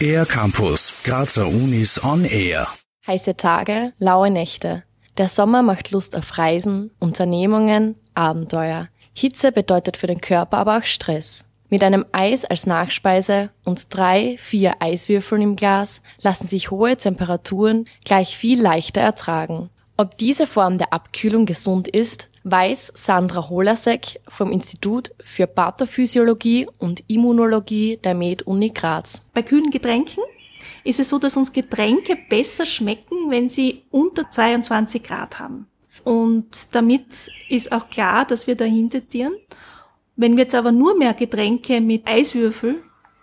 Air Campus, Grazer Unis on Air. Heiße Tage, laue Nächte. Der Sommer macht Lust auf Reisen, Unternehmungen, Abenteuer. Hitze bedeutet für den Körper aber auch Stress. Mit einem Eis als Nachspeise und drei, vier Eiswürfeln im Glas lassen sich hohe Temperaturen gleich viel leichter ertragen. Ob diese Form der Abkühlung gesund ist, weiß Sandra Holasek vom Institut für Pathophysiologie und Immunologie der Med-Uni Graz. Bei kühlen Getränken ist es so, dass uns Getränke besser schmecken, wenn sie unter 22 Grad haben. Und damit ist auch klar, dass wir dahinter tieren. Wenn wir jetzt aber nur mehr Getränke mit Eiswürfel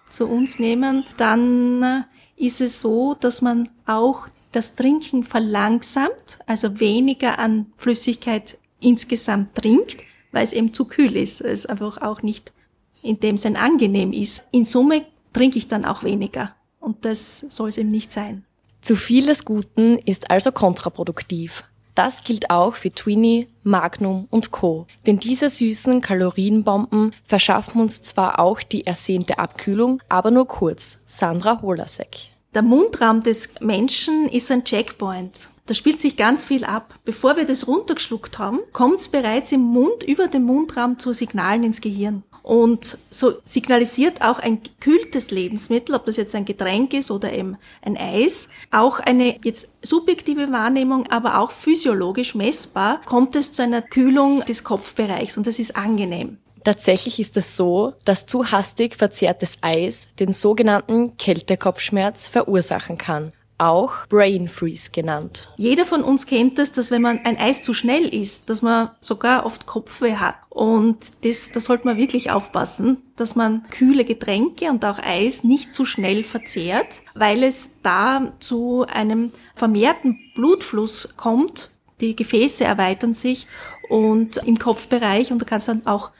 zu uns nehmen, dann ist es so, dass man auch das Trinken verlangsamt, also weniger an Flüssigkeit insgesamt trinkt, weil es eben zu kühl ist, es einfach auch nicht in dem Sinn angenehm ist. In Summe trinke ich dann auch weniger und das soll es eben nicht sein. Zu viel des Guten ist also kontraproduktiv. Das gilt auch für Twinny, Magnum und Co. Denn diese süßen Kalorienbomben verschaffen uns zwar auch die ersehnte Abkühlung, aber nur kurz. Sandra Holasek. Der Mundraum des Menschen ist ein Checkpoint. Da spielt sich ganz viel ab. Bevor wir das runtergeschluckt haben, kommt es bereits im Mund über den Mundraum zu Signalen ins Gehirn. Und so signalisiert auch ein gekühltes Lebensmittel, ob das jetzt ein Getränk ist oder eben ein Eis, auch eine jetzt subjektive Wahrnehmung, aber auch physiologisch messbar, kommt es zu einer Kühlung des Kopfbereichs und das ist angenehm. Tatsächlich ist es so, dass zu hastig verzehrtes Eis den sogenannten Kältekopfschmerz verursachen kann auch Brain Freeze genannt. Jeder von uns kennt es, dass wenn man ein Eis zu schnell isst, dass man sogar oft Kopfweh hat. Und das, da sollte man wirklich aufpassen, dass man kühle Getränke und auch Eis nicht zu schnell verzehrt, weil es da zu einem vermehrten Blutfluss kommt. Die Gefäße erweitern sich und im Kopfbereich und da kann es dann auch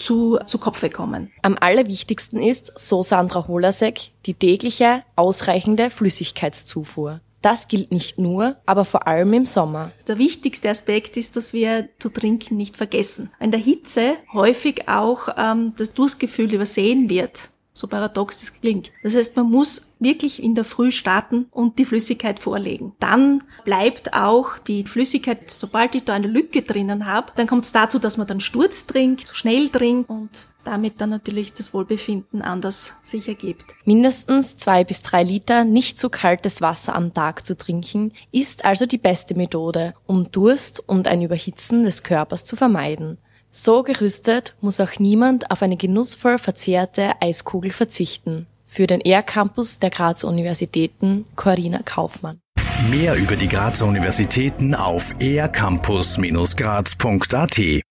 zu, zu Kopfe kommen. Am allerwichtigsten ist, so Sandra Holasek, die tägliche, ausreichende Flüssigkeitszufuhr. Das gilt nicht nur, aber vor allem im Sommer. Der wichtigste Aspekt ist, dass wir zu trinken nicht vergessen. In der Hitze häufig auch ähm, das Durstgefühl übersehen wird so paradox es klingt. Das heißt, man muss wirklich in der Früh starten und die Flüssigkeit vorlegen. Dann bleibt auch die Flüssigkeit, sobald ich da eine Lücke drinnen habe, dann kommt es dazu, dass man dann Sturz trinkt, schnell trinkt und damit dann natürlich das Wohlbefinden anders sich ergibt. Mindestens zwei bis drei Liter nicht zu kaltes Wasser am Tag zu trinken, ist also die beste Methode, um Durst und ein Überhitzen des Körpers zu vermeiden. So gerüstet muss auch niemand auf eine genussvoll verzehrte Eiskugel verzichten. Für den ER-Campus der Grazer Universitäten Corinna Kaufmann. Mehr über die Grazer Universitäten auf ercampus-graz.at